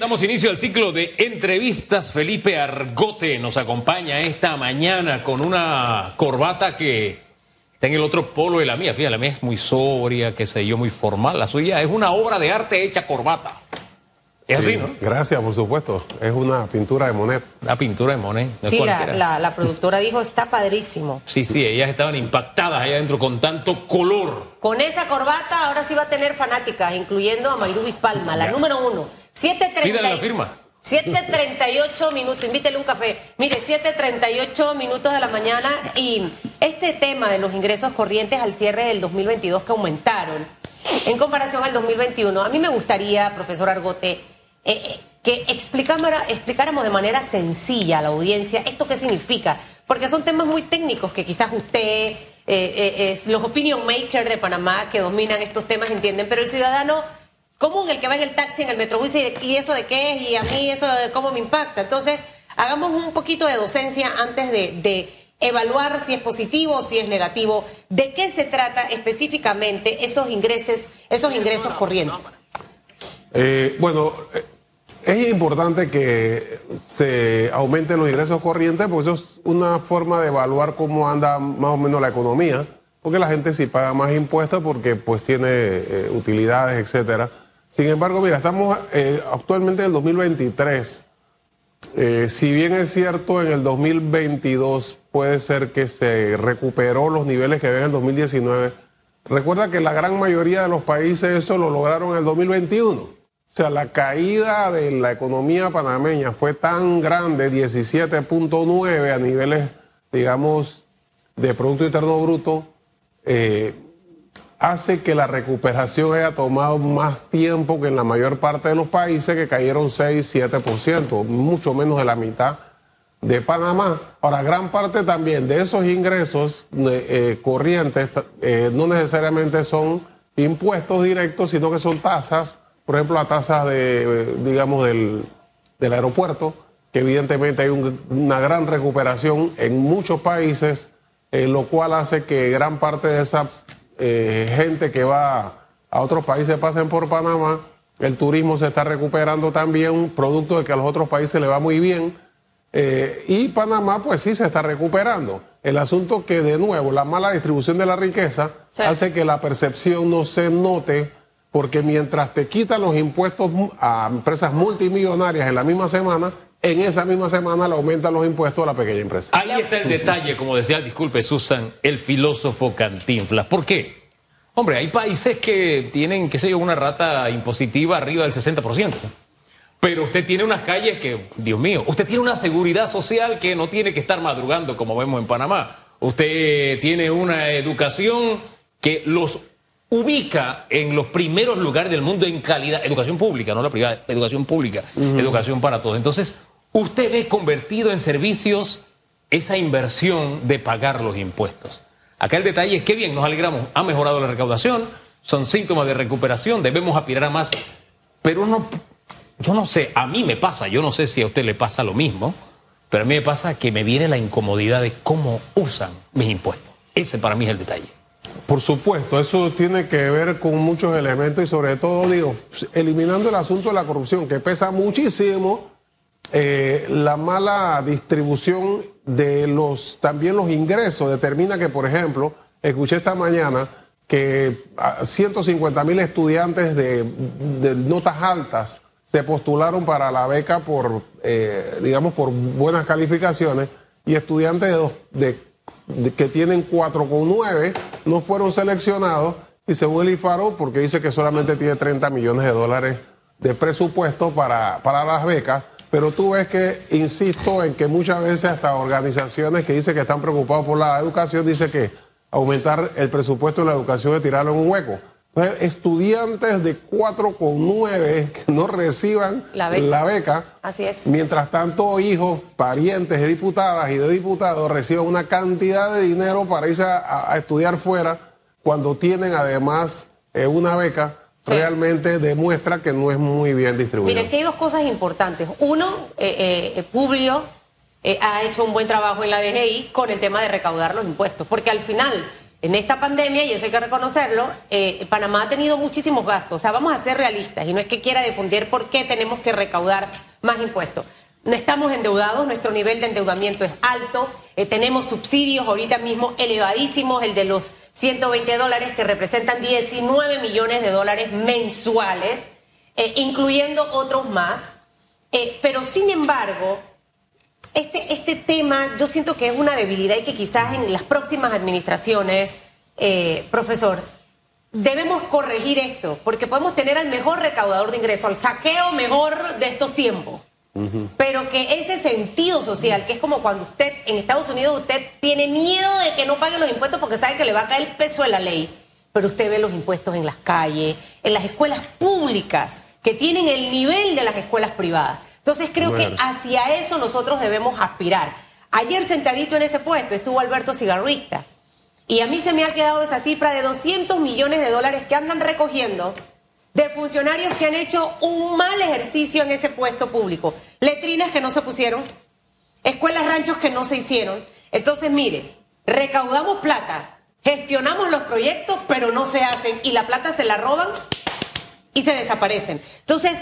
Damos inicio al ciclo de entrevistas. Felipe Argote nos acompaña esta mañana con una corbata que está en el otro polo de la mía. Fíjate, la mía es muy sobria, qué sé yo, muy formal. La suya es una obra de arte hecha corbata. Es Sí, así, ¿no? Gracias, por supuesto. Es una pintura de Monet. La pintura de Monet. no Sí, la, cualquiera. la- la productora dijo, está padrísimo. Sí, sí, ellas estaban impactadas allá adentro con tanto color. Con esa corbata ahora sí va a tener fanáticas, incluyendo a Mayrubis Palma, la Ya. número uno. 7.30 Pídale la firma. 7.38 minutos, invítele un café. Mire, 7.38 minutos de la mañana y este tema de los ingresos corrientes al cierre del 2022 que aumentaron en comparación al 2021, a mí me gustaría, profesor Argote, eh, eh, que explicáramos, explicáramos de manera sencilla a la audiencia esto qué significa, porque son temas muy técnicos que quizás usted, eh, eh, los opinion makers de Panamá que dominan estos temas entienden, pero el ciudadano común, el que va en el taxi, en el metrobús y, y eso de qué es y a mí eso de cómo me impacta. Entonces, hagamos un poquito de docencia antes de, evaluar si es positivo o si es negativo. ¿De qué se trata específicamente esos ingresos, esos ingresos corrientes? Eh, bueno, eh, es importante que se aumenten los ingresos corrientes porque eso es una forma de evaluar cómo anda más o menos la economía. Porque la gente sí paga más impuestos porque pues tiene eh, utilidades, etcétera. Sin embargo, mira, estamos eh, actualmente en el 2023. Eh, si bien es cierto, en el 2022 puede ser que se recuperó los niveles que había en el 2019. Recuerda que la gran mayoría de los países eso lo lograron en el 2021. O sea, la caída de la economía panameña fue tan grande, 17.9 a niveles, digamos, de Producto Interno Bruto, eh, hace que la recuperación haya tomado más tiempo que en la mayor parte de los países que cayeron 6, 7%, mucho menos de la mitad de Panamá. Ahora, gran parte también de esos ingresos eh, eh, corrientes eh, no necesariamente son impuestos directos, sino que son tasas, por ejemplo, las tasas de, digamos, del, del aeropuerto, que evidentemente hay un- una gran recuperación en muchos países, lo cual hace que gran parte de esa eh, gente que va a otros países pasen por Panamá. El turismo se está recuperando también, producto de que a los otros países le va muy bien. Eh, y Panamá, pues sí, se está recuperando. El asunto que, de nuevo, la mala distribución de la riqueza Sí. hace que la percepción no se note, porque mientras te quitan los impuestos a empresas multimillonarias en la misma semana, en esa misma semana le aumentan los impuestos a la pequeña empresa. Ahí está el detalle, como decía, disculpe Susan, el filósofo Cantinflas. ¿Por qué? Hombre, hay países que tienen, qué sé yo, una rata impositiva arriba del 60%. Pero usted tiene unas calles que, Dios mío, usted tiene una seguridad social que no tiene que estar madrugando como vemos en Panamá. Usted tiene una educación que los ubica en los primeros lugares del mundo en calidad, educación pública, no la privada, educación pública, educación para todos. Entonces, usted ve convertido en servicios esa inversión de pagar los impuestos. Acá el detalle es que bien, nos alegramos, ha mejorado la recaudación, son síntomas de recuperación, debemos aspirar a más, pero no, yo no sé, a mí me pasa, yo no sé si a usted le pasa lo mismo, pero a mí me pasa que me viene la incomodidad de cómo usan mis impuestos. Ese para mí es el detalle. Por supuesto, eso tiene que ver con muchos elementos y sobre todo, digo, eliminando el asunto de la corrupción, que pesa muchísimo, eh, la mala distribución de los, también los ingresos determina que, por ejemplo, escuché esta mañana que 150 mil estudiantes de, notas altas se postularon para la beca por, eh, digamos, por buenas calificaciones y estudiantes de de- que tienen 4,9 no fueron seleccionados y según el IFARO, porque dice que solamente tiene 30 millones de dólares de presupuesto para, para las becas, pero tú ves que, insisto, en que muchas veces hasta organizaciones que dicen que están preocupados por la educación, dice que aumentar el presupuesto de la educación es tirarlo en un hueco. Entonces, estudiantes de 4,9 que no reciban La beca. la beca Así es. Mientras tanto, hijos, parientes de diputadas y de diputados reciben una cantidad de dinero para irse a, a estudiar fuera cuando tienen además eh, una beca, Sí. realmente demuestra que no es muy bien distribuida. Mire, aquí hay dos cosas importantes. Uno, eh, eh, Publio eh, ha hecho un buen trabajo en la DGI con el tema de recaudar los impuestos, porque al final en esta pandemia, y eso hay que reconocerlo, eh, Panamá ha tenido muchísimos gastos. O sea, vamos a ser realistas y no es que quiera difundir por qué tenemos que recaudar más impuestos. No estamos endeudados, nuestro nivel de endeudamiento es alto, eh, tenemos subsidios ahorita mismo elevadísimos, el de los 120 dólares que representan 19 millones de dólares mensuales, eh, incluyendo otros más. pero sin embargo, este, este tema yo siento que es una debilidad y que quizás en las próximas administraciones, eh, profesor, debemos corregir esto, porque podemos tener al mejor recaudador de ingresos, al saqueo mejor de estos tiempos. Pero que ese sentido social, que es como cuando usted en Estados Unidos usted tiene miedo de que no pague los impuestos porque sabe que le va a caer el peso de la ley, pero usted ve los impuestos en las calles, en las escuelas públicas, que tienen el nivel de las escuelas privadas. Entonces creo que hacia eso nosotros debemos aspirar. Ayer sentadito en ese puesto estuvo Alberto Cigarrista y a mí se me ha quedado esa cifra de 200 millones de dólares que andan recogiendo de funcionarios que han hecho un mal ejercicio en ese puesto público. Letrinas que no se pusieron, escuelas ranchos que no se hicieron. Entonces, mire, recaudamos plata, gestionamos los proyectos, pero no se hacen y la plata se la roban y se desaparecen. Entonces,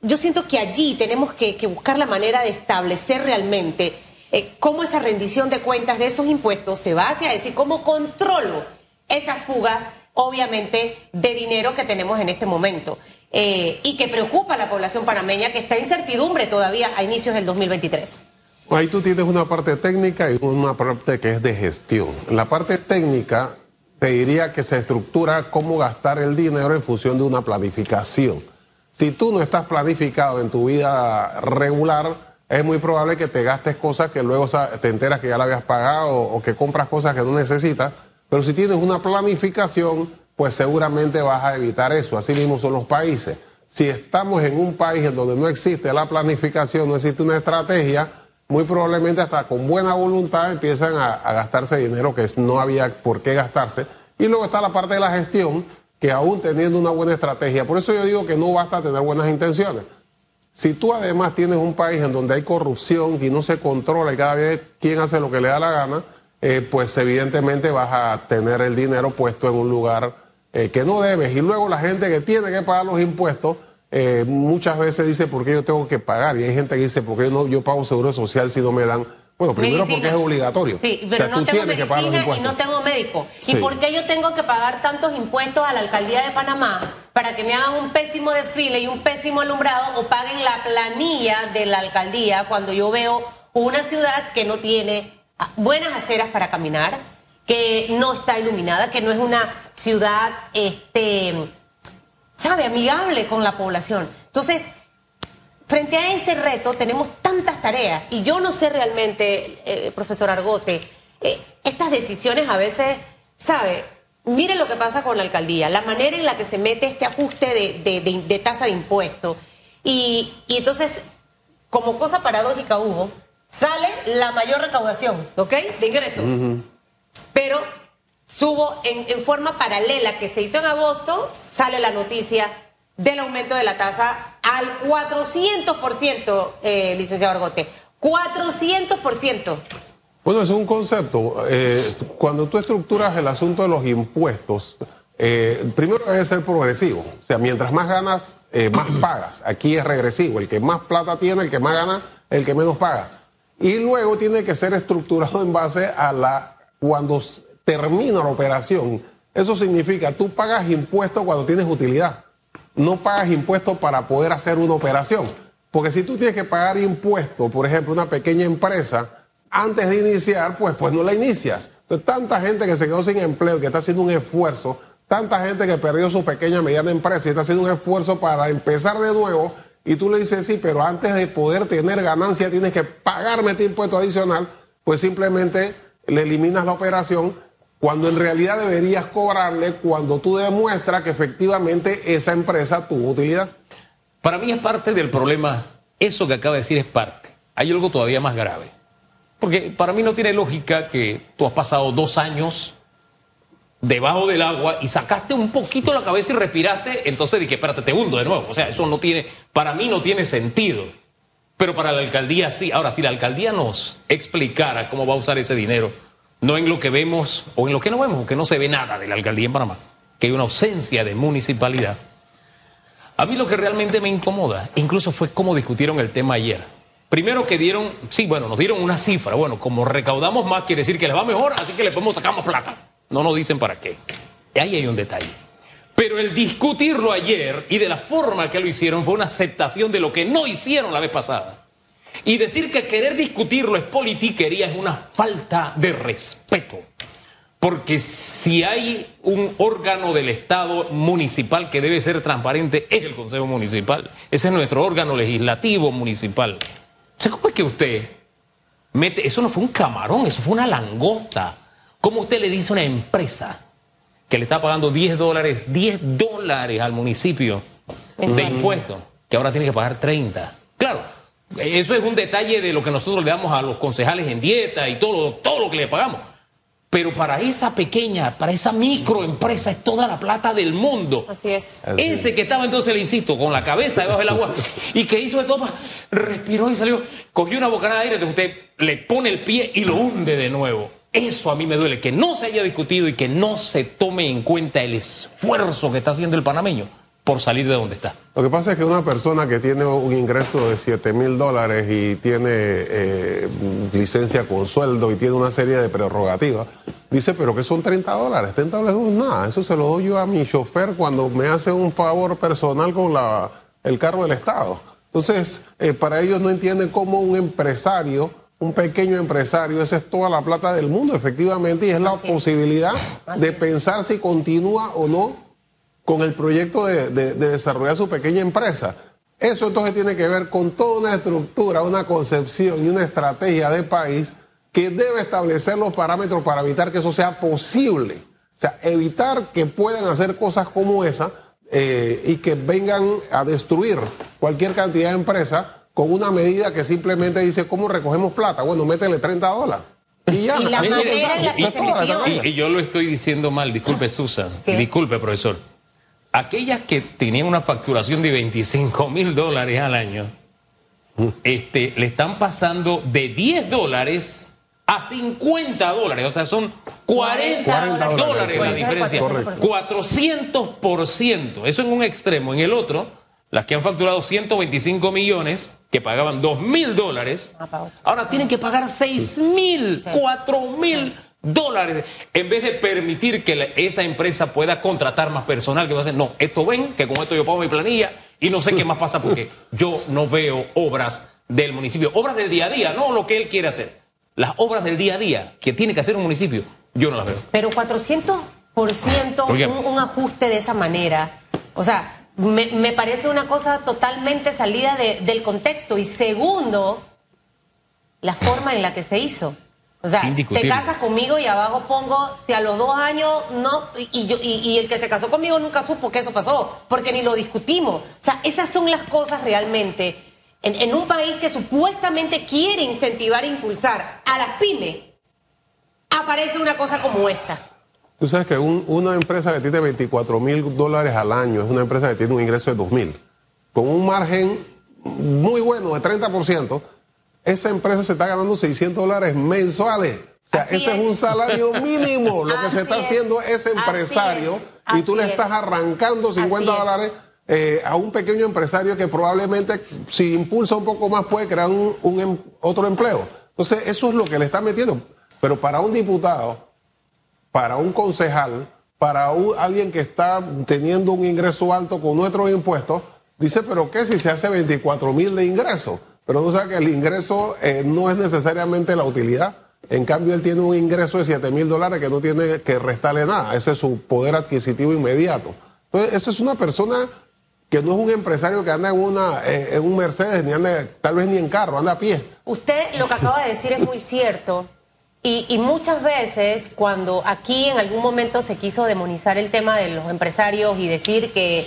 yo siento que allí tenemos que, buscar la manera de establecer realmente eh, cómo esa rendición de cuentas de esos impuestos se va hacia eso y cómo controlo esa fuga, obviamente, de dinero que tenemos en este momento eh, y que preocupa a la población panameña que está en incertidumbre todavía a inicios del 2023. Ahí tú tienes una parte técnica y una parte que es de gestión. la parte técnica te diría que se estructura cómo gastar el dinero en función de una planificación. Si tú no estás planificado en tu vida regular, es muy probable que te gastes cosas que luego te enteras que ya la habías pagado o que compras cosas que no necesitas. Pero si tienes una planificación, pues seguramente vas a evitar eso. Así mismo son los países. Si estamos en un país en donde no existe la planificación, no existe una estrategia, muy probablemente hasta con buena voluntad empiezan a, a gastarse dinero que no había por qué gastarse. Y luego está la parte de la gestión, que aún teniendo una buena estrategia, por eso yo digo que no basta tener buenas intenciones. Si tú además tienes un país en donde hay corrupción y no se controla y cada vez quien hace lo que le da la gana, eh, pues evidentemente vas a tener el dinero puesto en un lugar eh, que no debes. Y luego la gente que tiene que pagar los impuestos eh, muchas veces dice, ¿por qué yo tengo que pagar? Y hay gente que dice, ¿por qué yo, no, yo pago seguro social si no me dan bueno, primero porque es obligatorio. Sí, pero no tengo medicina y no tengo médico. ¿Y por qué yo tengo que pagar tantos impuestos a la alcaldía de Panamá para que me hagan un pésimo desfile y un pésimo alumbrado o paguen la planilla de la alcaldía cuando yo veo una ciudad que no tiene buenas aceras para caminar, que no está iluminada, que no es una ciudad, este, sabe, amigable con la población? Entonces, frente a ese reto tenemos tantas tareas y yo no sé realmente, eh, profesor Argote, eh, estas decisiones a veces, ¿sabe? Mire lo que pasa con la alcaldía, la manera en la que se mete este ajuste de, tasa de impuesto. Y, entonces, como cosa paradójica, Hugo, sale la mayor recaudación, ¿ok? De ingresos. Pero subo en, en forma paralela que se hizo en agosto, sale la noticia del aumento de la tasa al 400%, eh, licenciado Argote. 400%. Bueno, es un concepto. Eh, cuando tú estructuras el asunto de los impuestos, eh, primero debe ser progresivo. O sea, mientras más ganas, eh, más pagas. Aquí es regresivo. El que más plata tiene, el que más gana, el que menos paga. Y luego tiene que ser estructurado en base a la cuando termina la operación. Eso significa, tú pagas impuestos cuando tienes utilidad no pagas impuestos para poder hacer una operación. Porque si tú tienes que pagar impuestos, por ejemplo, una pequeña empresa, antes de iniciar, pues, pues no la inicias. Entonces, tanta gente que se quedó sin empleo, que está haciendo un esfuerzo, tanta gente que perdió su pequeña, mediana empresa y está haciendo un esfuerzo para empezar de nuevo, y tú le dices, sí, pero antes de poder tener ganancia tienes que pagarme este impuesto adicional, pues simplemente le eliminas la operación cuando en realidad deberías cobrarle cuando tú demuestras que efectivamente esa empresa tuvo utilidad. Para mí es parte del problema, eso que acaba de decir es parte. Hay algo todavía más grave. Porque para mí no tiene lógica que tú has pasado dos años debajo del agua y sacaste un poquito la cabeza y respiraste, entonces dije, espérate, te hundo de nuevo. O sea, eso no tiene, para mí no tiene sentido. Pero para la alcaldía sí. Ahora, si la alcaldía nos explicara cómo va a usar ese dinero, no en lo que vemos o en lo que no vemos, porque no se ve nada de la alcaldía en Panamá, que hay una ausencia de municipalidad. A mí lo que realmente me incomoda, incluso fue cómo discutieron el tema ayer. Primero que dieron, sí, bueno, nos dieron una cifra. Bueno, como recaudamos más, quiere decir que les va mejor, así que le podemos sacar más plata. No nos dicen para qué. Ahí hay un detalle. Pero el discutirlo ayer y de la forma que lo hicieron fue una aceptación de lo que no hicieron la vez pasada. Y decir que querer discutirlo es politiquería es una falta de respeto. Porque si hay un órgano del Estado municipal que debe ser transparente, es el Consejo Municipal. Ese es nuestro órgano legislativo municipal. ¿cómo es que usted mete? Eso no fue un camarón, eso fue una langosta. ¿Cómo usted le dice a una empresa que le está pagando 10 dólares, 10 dólares al municipio de impuestos, que ahora tiene que pagar 30? Claro, eso es un detalle de lo que nosotros le damos a los concejales en dieta y todo, todo lo que le pagamos. Pero para esa pequeña, para esa microempresa es toda la plata del mundo. Así es. Ese que estaba entonces, le insisto, con la cabeza debajo del agua y que hizo de todo, respiró y salió, cogió una bocanada de aire, entonces usted le pone el pie y lo hunde de nuevo. Eso a mí me duele, que no se haya discutido y que no se tome en cuenta el esfuerzo que está haciendo el panameño por salir de donde está. Lo que pasa es que una persona que tiene un ingreso de 7 mil dólares y tiene eh, licencia con sueldo y tiene una serie de prerrogativas, dice, pero que son 30 dólares, 30 dólares no es nada, eso se lo doy yo a mi chofer cuando me hace un favor personal con la, el carro del Estado. Entonces, eh, para ellos no entienden cómo un empresario, un pequeño empresario, esa es toda la plata del mundo, efectivamente, y es la posibilidad de pensar si continúa o no con el proyecto de, desarrollar su pequeña empresa. Eso entonces tiene que ver con toda una estructura, una concepción y una estrategia de país que debe establecer los parámetros para evitar que eso sea posible. O sea, evitar que puedan hacer cosas como esa eh, y que vengan a destruir cualquier cantidad de empresas con una medida que simplemente dice, ¿cómo recogemos plata? Bueno, métele 30 dólares. Y ya. Y, y yo lo estoy diciendo mal, disculpe Susan, disculpe profesor aquellas que tenían una facturación de 25 mil dólares al año, este, le están pasando de 10 dólares a 50 dólares. O sea, son 40, dólares, la diferencia. 400%. Eso en un extremo. En el otro, las que han facturado 125 millones, que pagaban 2 mil dólares, ah, ahora tienen que pagar 6 mil, 4 mil dólares en vez de permitir que esa empresa pueda contratar más personal que va a decir, no, esto ven, que con esto yo pago mi planilla y no sé qué más pasa porque yo no veo obras del municipio, obras del día a día, no lo que él quiere hacer. Las obras del día a día que tiene que hacer un municipio, yo no las veo. Pero 400% un, un ajuste de esa manera, o sea, me, parece una cosa totalmente salida del contexto. Y segundo, la forma en la que se hizo. O sea, te casas conmigo y abajo pongo, si a los dos años no, y, yo, y, el que se casó conmigo nunca supo que eso pasó, porque ni lo discutimos. O sea, esas son las cosas realmente. En, un país que supuestamente quiere incentivar e impulsar a las pymes, aparece una cosa como esta. Tú sabes que una empresa que tiene 24 mil dólares al año es una empresa que tiene un ingreso de 2 mil, con un margen muy bueno de 30% esa empresa se está ganando 600 dólares mensuales. O sea, ese es. un salario mínimo. Lo que se está haciendo ese empresario y tú le estás arrancando 50 dólares eh, a un pequeño empresario que probablemente si impulsa un poco más puede crear un, em, otro empleo. Entonces, eso es lo que le está metiendo. Pero para un diputado, para un concejal, para alguien que está teniendo un ingreso alto con nuestros impuestos, dice, pero ¿qué si se hace 24 mil de ingresos? Pero no sabe que el ingreso eh, no es necesariamente la utilidad. En cambio, él tiene un ingreso de 7 mil dólares que no tiene que restarle nada. Ese es su poder adquisitivo inmediato. Entonces, esa es una persona que no es un empresario que anda en, una, eh, en un Mercedes, ni anda, tal vez ni en carro, anda a pie. Usted lo que acaba de decir es muy cierto. Y, muchas veces cuando aquí en algún momento se quiso demonizar el tema de los empresarios y decir que eh,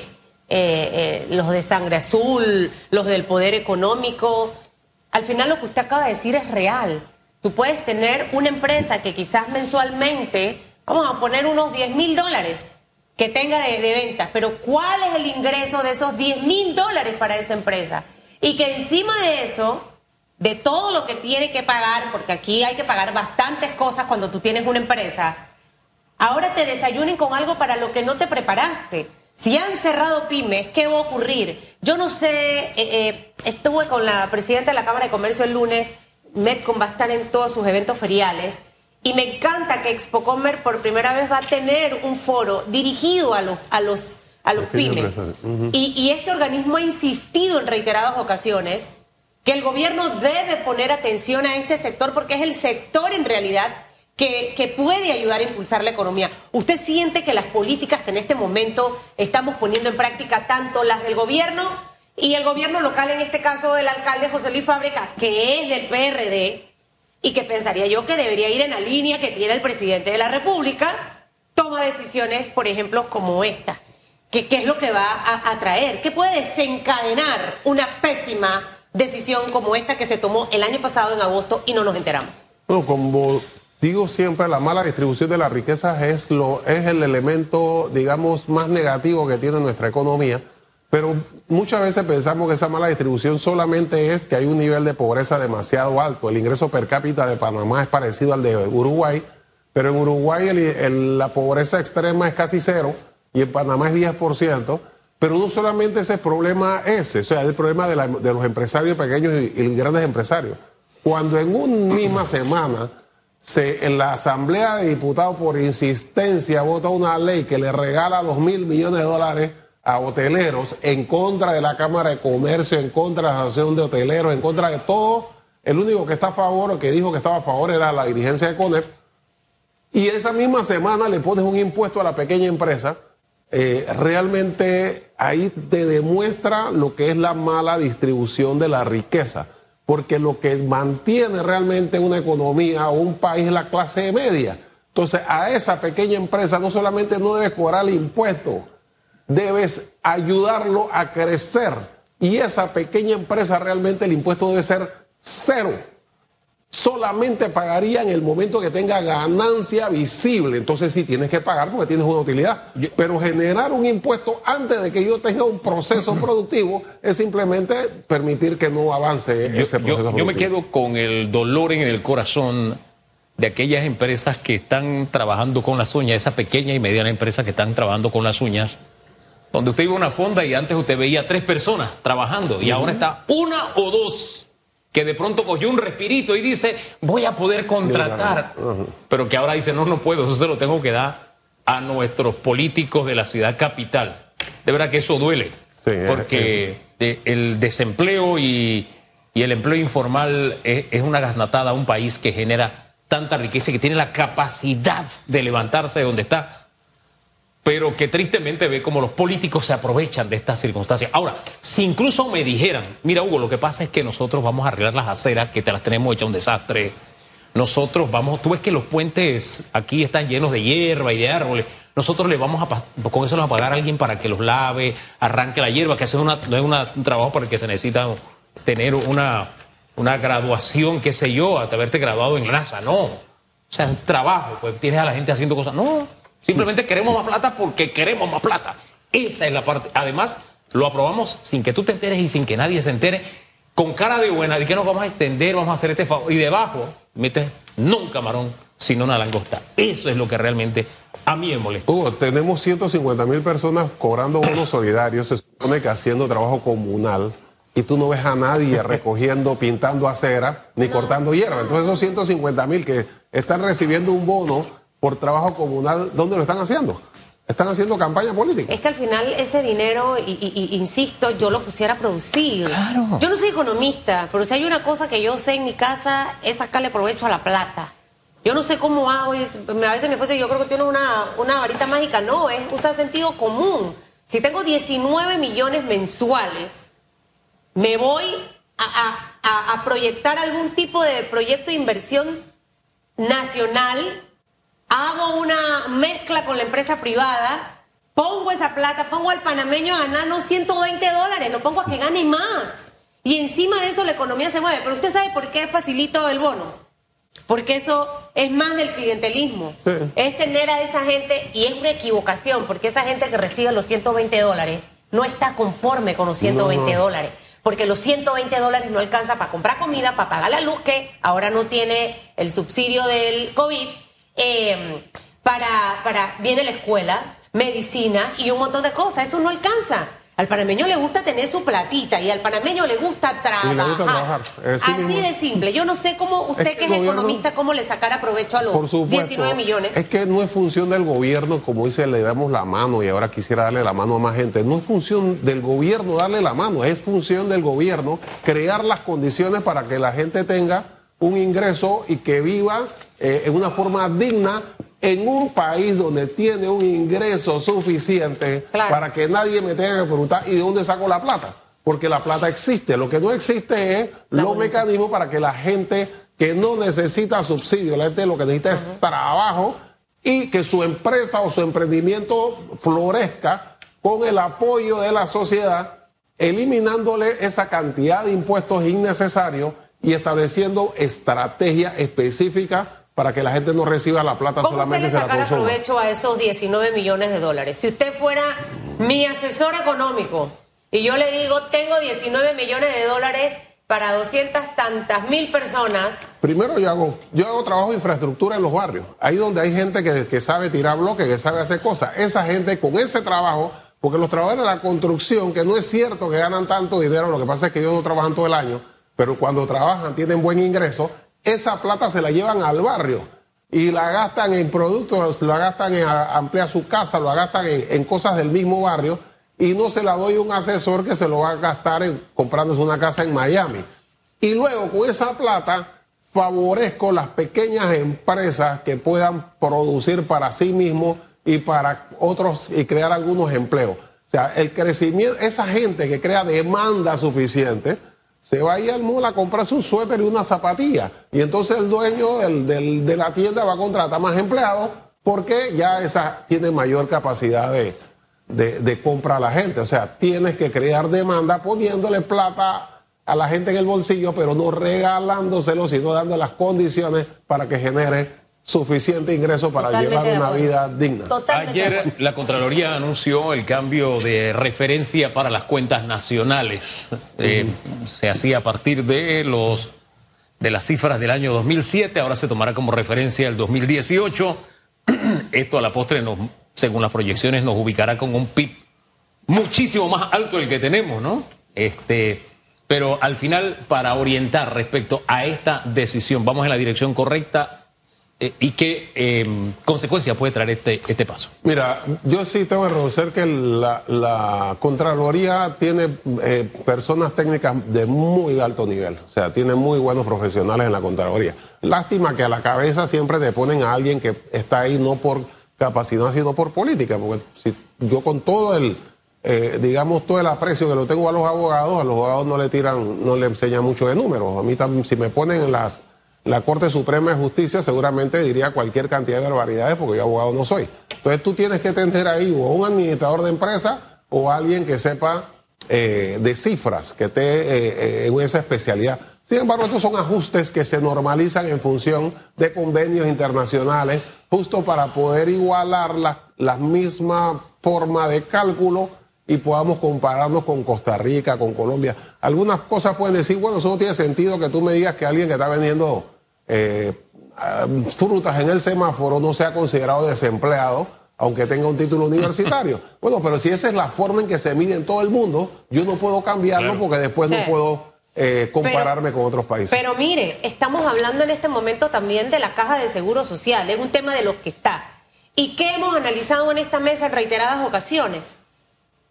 eh, los de sangre azul, los del poder económico. Al final lo que usted acaba de decir es real. Tú puedes tener una empresa que quizás mensualmente, vamos a poner unos 10 mil dólares que tenga de, de ventas, pero ¿cuál es el ingreso de esos 10 mil dólares para esa empresa? Y que encima de eso de todo lo que tiene que pagar, porque aquí hay que pagar bastantes cosas cuando tú tienes una empresa, ahora te desayunen con algo para lo que no te preparaste. Si han cerrado pymes, ¿qué va a ocurrir? Yo no sé, eh, eh, estuve con la presidenta de la Cámara de Comercio el lunes, Metcom va a estar en todos sus eventos feriales, y me encanta que Expocomer por primera vez va a tener un foro dirigido a los, a los, a los pymes. y, y este organismo ha insistido en reiteradas ocasiones que el gobierno debe poner atención a este sector porque es el sector en realidad que, puede ayudar a impulsar la economía. ¿Usted siente que las políticas que en este momento estamos poniendo en práctica, tanto las del gobierno y el gobierno local, en este caso el alcalde José Luis Fábrica, que es del PRD, y que pensaría yo que debería ir en la línea que tiene el presidente de la República, toma decisiones, por ejemplo, como esta? ¿Qué, es lo que va a, a traer? ¿Qué puede desencadenar una pésima decisión como esta que se tomó el año pasado en agosto y no nos enteramos? Bueno, como digo siempre, la mala distribución de la riqueza es, lo, es el elemento, digamos, más negativo que tiene nuestra economía. Pero muchas veces pensamos que esa mala distribución solamente es que hay un nivel de pobreza demasiado alto. El ingreso per cápita de Panamá es parecido al de Uruguay, pero en Uruguay la pobreza extrema es casi cero y en Panamá es 10%. Pero no solamente ese problema ese, o sea, el problema de, los empresarios pequeños y, grandes empresarios. Cuando en una misma semana se, en la Asamblea de Diputados por insistencia vota una ley que le regala dos mil millones de dólares a hoteleros en contra de la Cámara de Comercio, en contra de la Asociación de Hoteleros, en contra de todo, el único que está a favor o que dijo que estaba a favor era la dirigencia de CONEP. Y esa misma semana le pones un impuesto a la pequeña empresa eh, realmente ahí te demuestra lo que es la mala distribución de la riqueza, porque lo que mantiene realmente una economía o un país es la clase media. Entonces a esa pequeña empresa no solamente no debes cobrar el impuesto, debes ayudarlo a crecer. Y esa pequeña empresa realmente el impuesto debe ser cero solamente pagaría en el momento que tenga ganancia visible. Entonces sí tienes que pagar porque tienes una utilidad. Pero generar un impuesto antes de que yo tenga un proceso productivo es simplemente permitir que no avance ese proceso productivo. Yo me quedo con el dolor en el corazón de aquellas empresas que están trabajando con las uñas, esa pequeña y mediana empresa que están trabajando con las uñas, donde usted iba a una fonda y antes usted veía tres personas trabajando y ahora está una o dos que de pronto cogió un respirito y dice, voy a poder contratar, pero que ahora dice, no, no puedo, eso se lo tengo que dar a nuestros políticos de la ciudad capital. De verdad que eso duele, porque el desempleo y, el empleo informal es, es una gasnatada a un país que genera tanta riqueza y que tiene la capacidad de levantarse de donde está pero que tristemente ve como los políticos se aprovechan de estas circunstancias. Ahora, si incluso me dijeran, mira Hugo, lo que pasa es que nosotros vamos a arreglar las aceras, que te las tenemos hechas un desastre, nosotros vamos, tú ves que los puentes aquí están llenos de hierba y de árboles, nosotros le vamos a, con eso le vamos a pagar a alguien para que los lave, arranque la hierba, que eso no es un trabajo para el que se necesita tener una, una graduación, qué sé yo, hasta haberte graduado en NASA, no. O sea, un trabajo, pues tienes a la gente haciendo cosas, no. Simplemente queremos más plata porque queremos más plata. Esa es la parte. Además, lo aprobamos sin que tú te enteres y sin que nadie se entere, con cara de buena, de que nos vamos a extender, vamos a hacer este favor. Y debajo metes no un camarón, sino una langosta. Eso es lo que realmente a mí me molesta. Hugo, tenemos 150 mil personas cobrando bonos solidarios, se supone que haciendo trabajo comunal y tú no ves a nadie recogiendo, pintando acera, ni cortando hierba. Entonces esos 150 mil que están recibiendo un bono por trabajo comunal, ¿dónde lo están haciendo? Están haciendo campaña política. Es que al final ese dinero, y, insisto, yo lo pusiera a producir. Claro. Yo no soy economista, pero si hay una cosa que yo sé en mi casa es sacarle provecho a la plata. Yo no sé cómo hago, es, a veces mi esposa yo creo que tiene una, una varita mágica. No, es usar sentido común. Si tengo 19 millones mensuales, me voy a, a proyectar algún tipo de proyecto de inversión nacional hago una mezcla con la empresa privada, pongo esa plata, pongo al panameño a ganar no 120 dólares, lo pongo a que gane más. Y encima de eso la economía se mueve. Pero usted sabe por qué facilito el bono. Porque eso es más del clientelismo. Es tener a esa gente, y es una equivocación, porque esa gente que recibe los 120 dólares no está conforme con los 120 dólares. porque los 120 dólares no alcanza para comprar comida, para pagar la luz, que ahora no tiene el subsidio del COVID, eh, para, para, viene la escuela, medicina y un montón de cosas, eso no alcanza. Al panameño le gusta tener su platita y al panameño le gusta trabajar. le gusta trabajar. Así mismo. de simple. Yo no sé cómo usted Es que que es gobierno- economista, cómo le sacara provecho a los Por supuesto. 19 millones. Es que no es función del gobierno, como dice, le damos la mano y ahora quisiera darle la mano a más gente. No es función del gobierno darle la mano, es función del gobierno crear las condiciones para que la gente tenga un ingreso y que viva eh, en una forma digna en un país donde tiene un ingreso suficiente Claro. para que nadie me tenga que preguntar ¿y de dónde saco la plata? Porque la plata existe. Lo que no existe es La los mecanismos para que la gente que no necesita subsidio, la gente lo que necesita es trabajo y que su empresa o su emprendimiento florezca con el apoyo de la sociedad, eliminándole esa cantidad de impuestos innecesarios y estableciendo estrategias específicas para que la gente no reciba la plata ¿Cómo usted solamente le se la sacara provecho a esos 19 millones de dólares? Si usted fuera mi asesor económico y yo le digo, tengo 19 millones de dólares para 200 tantas mil personas, Primero yo hago, yo hago trabajo de infraestructura en los barrios. Ahí donde hay gente que, que sabe tirar bloques, que sabe hacer cosas. Esa gente con ese trabajo, porque los trabajadores de la construcción, que no es cierto que ganan tanto dinero, lo que pasa es que ellos no trabajan todo el año, pero cuando trabajan tienen buen ingreso, esa plata se la llevan al barrio y la gastan en productos, la gastan en ampliar su casa, la gastan en, cosas del mismo barrio y no se la doy a un asesor que se lo va a gastar comprándose una casa en Miami. Y luego con esa plata favorezco las pequeñas empresas que puedan producir para sí mismos y para otros y crear algunos empleos. O sea, el crecimiento, esa gente que crea demanda suficiente, se va a ir al mall a comprarse un suéter y una zapatilla. Y entonces el dueño del- del- de la tienda va a contratar más empleados porque ya esa tiene mayor capacidad de, de, de compra a la gente. O sea, tienes que crear demanda poniéndole plata a la gente en el bolsillo, pero no regalándoselo, sino dando las condiciones para que genere suficiente ingreso para Totalmente llevar una vida digna. totalmente. Ayer la Contraloría anunció el cambio de referencia para las cuentas nacionales. Eh, se hacía a partir de los de las cifras del año 2007, ahora se tomará como referencia el 2018. Esto a la postre, nos, según las proyecciones, nos ubicará con un PIB muchísimo más alto del que tenemos, ¿no? Este, pero al final, para orientar respecto a esta decisión, vamos en la dirección correcta eh, y qué eh, consecuencias puede traer este, este paso. Mira, yo sí tengo que reconocer que la, la Contraloría tiene eh, personas técnicas de muy alto nivel, o sea, tiene muy buenos profesionales en la Contraloría. Lástima que a la cabeza siempre te ponen a alguien que está ahí no por capacidad, sino por política, porque si yo con todo el, eh, digamos, todo el aprecio que lo tengo a los abogados, a los abogados no le tiran, no le enseñan mucho de números. A mí también, si me ponen en las la Corte Suprema de Justicia seguramente diría cualquier cantidad de barbaridades porque yo abogado no soy. Entonces tú tienes que tener ahí o un administrador de empresa o alguien que sepa eh, de cifras, que esté eh, eh, en esa especialidad. Sin embargo, estos son ajustes que se normalizan en función de convenios internacionales, justo para poder igualar la, la misma forma de cálculo y podamos compararnos con Costa Rica, con Colombia. Algunas cosas pueden decir, bueno, eso no tiene sentido que tú me digas que alguien que está vendiendo eh, ah, frutas en el semáforo no sea considerado desempleado, aunque tenga un título universitario. bueno, pero si esa es la forma en que se mide en todo el mundo, yo no puedo cambiarlo Claro. porque después Sí. no puedo eh, compararme Pero- con otros países. Pero mire, estamos hablando en este momento también de la caja de seguro social, es un tema de lo que está. ¿Y qué hemos analizado en esta mesa en reiteradas ocasiones?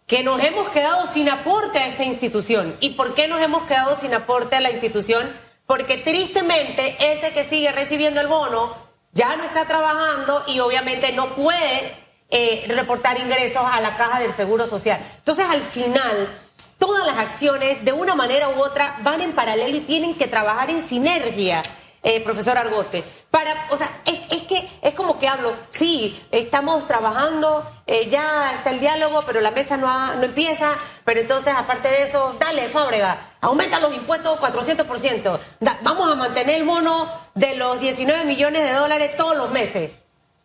Que nos hemos quedado sin aporte a esta institución. ¿Y por qué nos hemos quedado sin aporte a la institución? Porque tristemente ese que sigue recibiendo el bono ya no está trabajando y obviamente no puede eh, reportar ingresos a la caja del seguro social. Entonces al final todas las acciones, de una manera u otra, van en paralelo y tienen que trabajar en sinergia, eh, profesor Argote. Para, o sea, es, es que es como que hablo, sí, estamos trabajando, eh, ya está el diálogo, pero la mesa no, ha- no empieza, pero entonces, aparte de eso, dale, Fábrega, aumenta los impuestos 400%, Da- vamos a mantener el bono de los 19 millones de dólares todos los meses.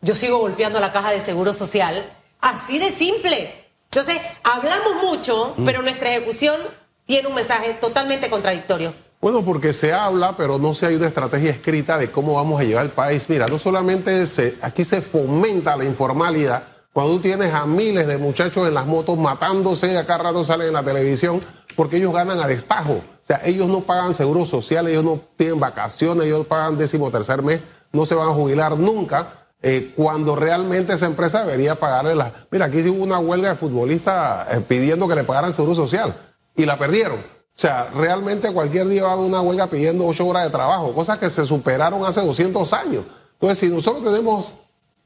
Yo sigo golpeando la caja de seguro social, así de simple. Entonces, hablamos mucho, pero nuestra ejecución tiene un mensaje totalmente contradictorio. Bueno, porque se habla, pero no se hay una estrategia escrita de cómo vamos a llevar el país. Mira, no solamente se, aquí se fomenta la informalidad, cuando tú tienes a miles de muchachos en las motos matándose, acá rato salen en la televisión, porque ellos ganan a destajo. O sea, ellos no pagan seguro social, ellos no tienen vacaciones, ellos pagan décimo tercer mes, no se van a jubilar nunca. Eh, cuando realmente esa empresa debería pagarle la... Mira, aquí hubo una huelga de futbolistas eh, pidiendo que le pagaran seguro social y la perdieron. O sea, realmente cualquier día va a haber una huelga pidiendo ocho horas de trabajo, cosas que se superaron hace 200 años. Entonces, si nosotros tenemos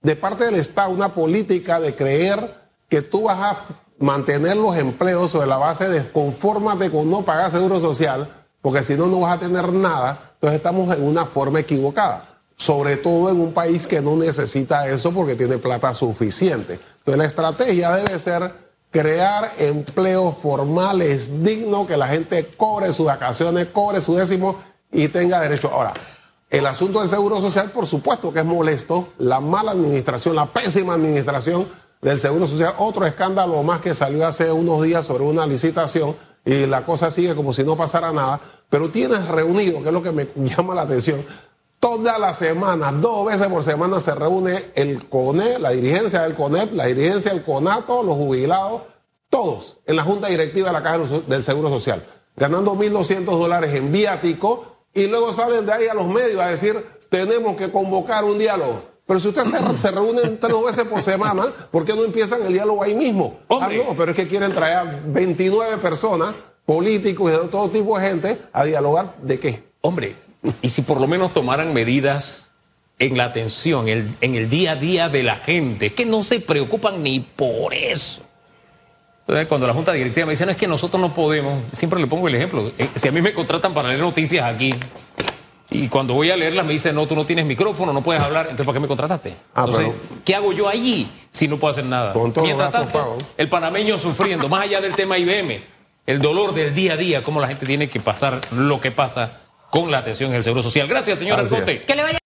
de parte del Estado una política de creer que tú vas a mantener los empleos sobre la base de confórmate con no pagar seguro social, porque si no, no vas a tener nada, entonces estamos en una forma equivocada sobre todo en un país que no necesita eso porque tiene plata suficiente. Entonces la estrategia debe ser crear empleos formales dignos, que la gente cobre sus vacaciones, cobre su décimo y tenga derecho. Ahora, el asunto del seguro social, por supuesto que es molesto, la mala administración, la pésima administración del seguro social, otro escándalo más que salió hace unos días sobre una licitación y la cosa sigue como si no pasara nada, pero tienes reunido, que es lo que me llama la atención, Todas las semanas, dos veces por semana se reúne el CONE, la dirigencia del CONEP, la dirigencia del CONATO, los jubilados, todos en la junta directiva de la Caja del Seguro Social, ganando 1.200 dólares en viático y luego salen de ahí a los medios a decir, tenemos que convocar un diálogo. Pero si ustedes se, reúnen tres veces por semana, ¿por qué no empiezan el diálogo ahí mismo? Ah, no, pero es que quieren traer a 29 personas, políticos y de todo tipo de gente, a dialogar de qué. Hombre, y si por lo menos tomaran medidas en la atención, en el día a día de la gente, que no se preocupan ni por eso. Entonces, cuando la Junta Directiva me dice, no, es que nosotros no podemos, siempre le pongo el ejemplo. Eh, si a mí me contratan para leer noticias aquí, y cuando voy a leerlas me dicen, no, tú no tienes micrófono, no puedes hablar, entonces ¿para qué me contrataste? Ah, entonces, ¿qué hago yo allí si no puedo hacer nada? Mientras tanto, el panameño sufriendo, más allá del tema IBM, el dolor del día a día, cómo la gente tiene que pasar lo que pasa con la atención en el Seguro Social. Gracias, señor Alzote. Que le vaya